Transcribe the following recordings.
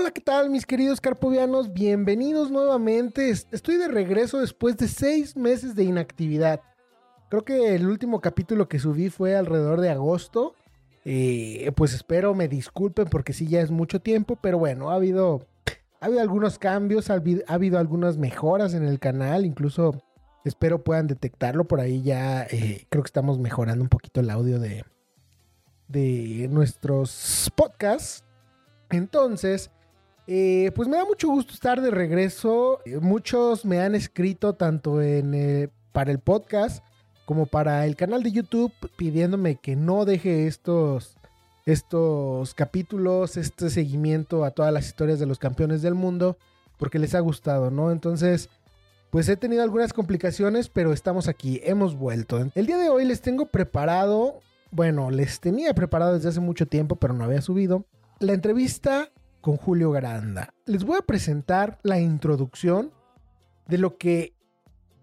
Hola, ¿qué tal mis queridos carpovianos? Bienvenidos nuevamente. Estoy de regreso después de seis meses de inactividad. Creo que el último capítulo que subí fue alrededor de agosto. Eh, pues espero me disculpen porque sí ya es mucho tiempo, pero bueno, ha habido, ha habido algunos cambios, ha habido, ha habido algunas mejoras en el canal, incluso espero puedan detectarlo por ahí ya. eh, creo que estamos mejorando un poquito el audio de, de nuestros podcasts. Entonces, eh, pues me da mucho gusto estar de regreso. Eh, muchos me han escrito tanto en, eh, para el podcast como para el canal de YouTube pidiéndome que no deje estos, estos capítulos, este seguimiento a todas las historias de los campeones del mundo, porque les ha gustado, ¿no? Entonces, pues he tenido algunas complicaciones, pero estamos aquí, hemos vuelto. El día de hoy les tengo preparado, bueno, les tenía preparado desde hace mucho tiempo, pero no había subido, la entrevista con Julio Granda. Les voy a presentar la introducción de lo que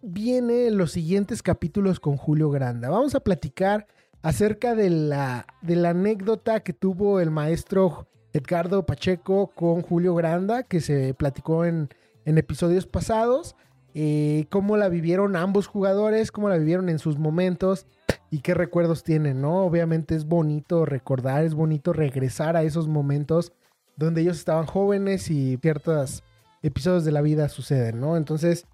viene en los siguientes capítulos con Julio Granda. Vamos a platicar acerca de la, de la anécdota que tuvo el maestro Edgardo Pacheco con Julio Granda, que se platicó en, en episodios pasados. Eh, cómo la vivieron ambos jugadores, cómo la vivieron en sus momentos y qué recuerdos tienen, ¿no? Obviamente es bonito recordar, es bonito regresar a esos momentos donde ellos estaban jóvenes y ciertos episodios de la vida suceden, ¿no? Entonces,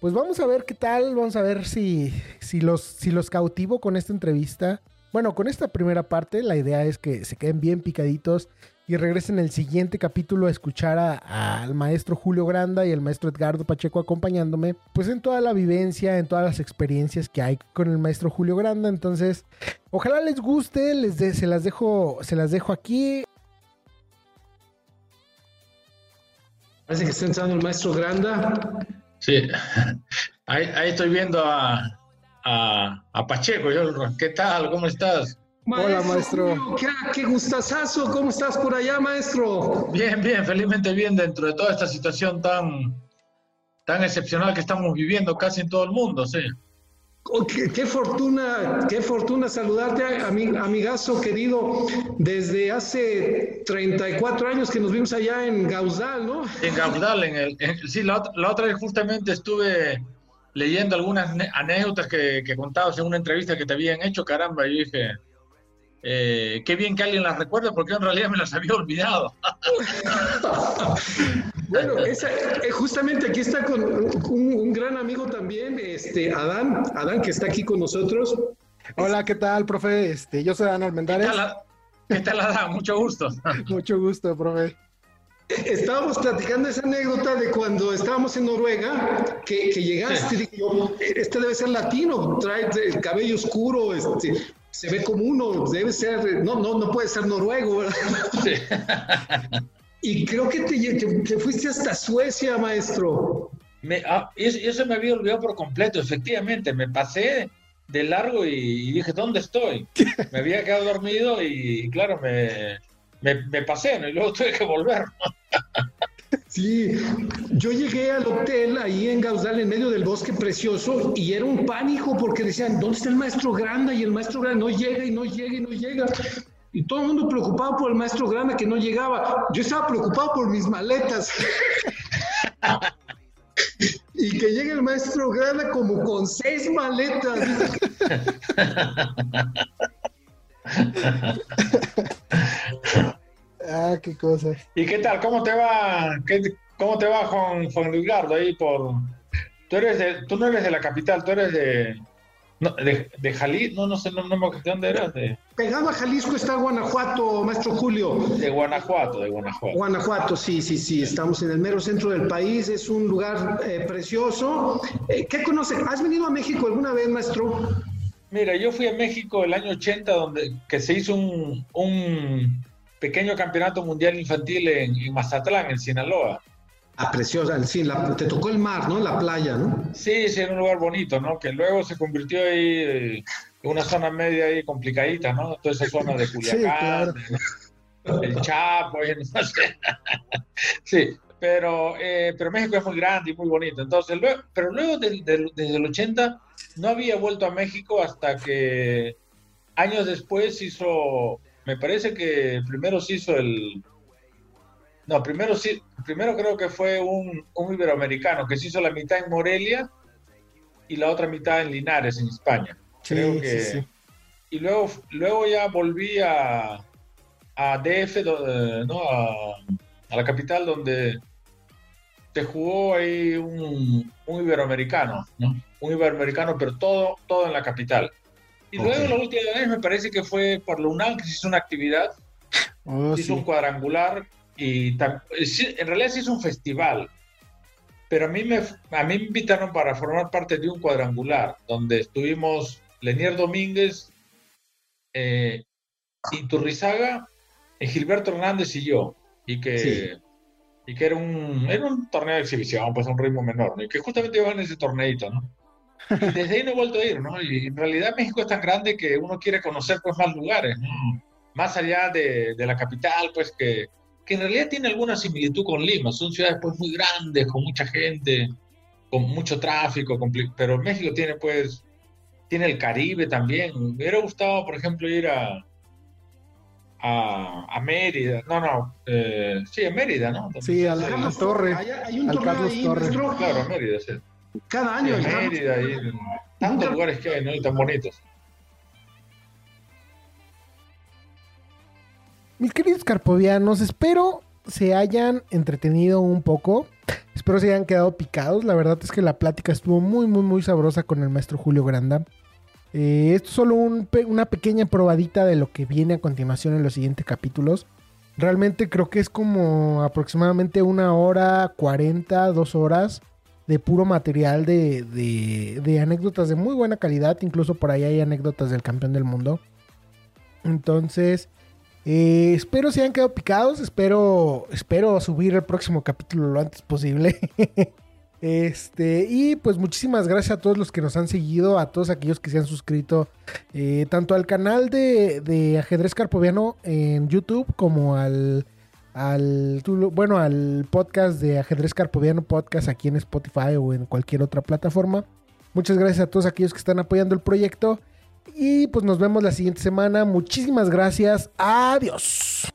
pues vamos a ver qué tal, vamos a ver si, si, los, si los cautivo con esta entrevista. Bueno, con esta primera parte, la idea es que se queden bien picaditos y regresen el siguiente capítulo a escuchar al maestro Julio Granda y al maestro Edgardo Pacheco acompañándome, pues en toda la vivencia, en todas las experiencias que hay con el maestro Julio Granda. Entonces, ojalá les guste, les de, se las dejo, se las dejo aquí. Parece que está entrando el maestro Granda. Sí, ahí, ahí estoy viendo a, a, a Pacheco. Yo, ¿Qué tal? ¿Cómo estás? Hola, maestro. Julio, qué, qué gustazazo. ¿Cómo estás por allá, maestro? Bien, bien, felizmente bien dentro de toda esta situación tan, tan excepcional que estamos viviendo casi en todo el mundo, sí. Oh, qué, qué fortuna, qué fortuna saludarte, ami- amigazo querido, desde hace 34 años que nos vimos allá en Gauzdal, ¿no? En Gaudal, en el, en- sí, la, otra- la otra vez justamente estuve leyendo algunas anécdotas que, que contabas en una entrevista que te habían hecho, caramba, y dije, eh, qué bien que alguien las recuerde porque en realidad me las había olvidado. Bueno, esa- eh, justamente aquí está con un, un gran amigo también, este Adán, Adán que está aquí con nosotros. Hola, ¿qué tal, profe? Este, yo soy ¿Qué Almendares. tal, qué tal, Adán? Mucho gusto. Mucho gusto, profe. Estábamos platicando esa anécdota de cuando estábamos en Noruega, que, que llegaste, dije yo, este debe ser latino, trae el cabello oscuro, este, se ve como uno, debe ser, no, no, no puede ser noruego, ¿verdad? Sí. Y creo que te, que- que fuiste hasta Suecia, maestro. Me, ah, eso, eso me había olvidado por completo, efectivamente. Me pasé de largo y, y dije, ¿dónde estoy? Me había quedado dormido y, claro, me, me, me pasé ¿no? y luego tuve que volver. Sí, yo llegué al hotel ahí en Gausdal, en medio del bosque precioso, y era un pánico porque decían, ¿dónde está el maestro Grande? Y el maestro Grande no llega y no llega y no llega. Y todo el mundo preocupado por el maestro Grande que no llegaba. Yo estaba preocupado por mis maletas. y que llegue el maestro Grande como con seis maletas. Ah, qué cosa. ¿Y qué tal? ¿Cómo te va? ¿Cómo te va Juan, Juan Luis ahí por... Tú, eres de, tú no eres de la capital, tú eres de... de, de Jalisco, no, no sé, no, no, ¿de dónde eras? De... Pegado a Jalisco está Guanajuato, maestro Julio. De Guanajuato, de Guanajuato. Guanajuato, sí, sí, sí, estamos en el mero centro del país, es un lugar eh, precioso. Eh, ¿Qué conoces? ¿Has venido a México alguna vez, maestro? Mira, yo fui a México el año 80, donde que se hizo un, un pequeño campeonato mundial infantil en, Mazatlán, en Sinaloa. Ah, preciosa, sí, la, te tocó el mar, ¿no? La playa, ¿no? Sí, sí, era un lugar bonito, ¿no? Que luego se convirtió ahí en eh, una zona media ahí complicadita, ¿no? Toda esa zona de Culiacán, el Chapo, no sé. sí, pero, eh, pero México es muy grande y muy bonito. Entonces, luego, pero luego desde el 80 no había vuelto a México hasta que años después hizo me parece que primero se hizo el... No, primero sí, primero creo que fue un, un iberoamericano que se hizo la mitad en Morelia y la otra mitad en Linares, en España. creo que... Y luego, luego ya volví a, a DF, ¿no? A, a, la capital donde se jugó ahí un, un iberoamericano, ¿no? Un iberoamericano, pero todo, todo en la capital. Y luego la última vez me parece que fue por la UNAM que se hizo una actividad, oh, hizo un cuadrangular y en realidad se hizo un festival. Pero a mí, me, a mí me invitaron para formar parte de un cuadrangular, donde estuvimos Lenier Domínguez, eh, Iturrizaga, eh, Gilberto Hernández y yo. Y que, y que era, un, era un torneo de exhibición, pues un ritmo menor, y que justamente iban en ese torneito, ¿no? Y desde ahí no he vuelto a ir, ¿no? Y en realidad México es tan grande que uno quiere conocer pues más lugares, ¿no? Más allá de, de la capital, pues que, que, en realidad tiene alguna similitud con Lima. Son ciudades pues muy grandes, con mucha gente, con mucho tráfico, pero México tiene pues, tiene el Caribe también. Me hubiera gustado, por ejemplo, ir a, a, a, Mérida, no, no, eh, sí, a Mérida, ¿no? Sí, al, Carlos Torre, hay, un al Carlos Torre. Claro, Mérida, sí. Cada año. Mérida y tantos lugares que hay, ¿no? Y tan bonitos. Mis queridos carpovianos, espero se hayan entretenido un poco. Espero se hayan quedado picados. La verdad es que la plática estuvo muy, muy, muy sabrosa con el maestro Julio Granda. Eh, esto es solo una pequeña probadita de lo que viene a continuación en los siguientes capítulos. Realmente creo que es como aproximadamente una hora, 40, dos horas de puro material de, de, anécdotas de muy buena calidad. Incluso por ahí hay anécdotas del campeón del mundo. Entonces, eh, espero se hayan quedado picados. Espero, espero subir el próximo capítulo lo antes posible. Este, y pues muchísimas gracias a todos los que nos han seguido, a todos aquellos que se han suscrito, eh, tanto al canal de, de Ajedrez Carpoviano en YouTube como al al bueno al podcast de ajedrez carpoviano podcast aquí en Spotify o en cualquier otra plataforma muchas gracias a todos aquellos que están apoyando el proyecto y pues nos vemos la siguiente semana. Muchísimas gracias. Adiós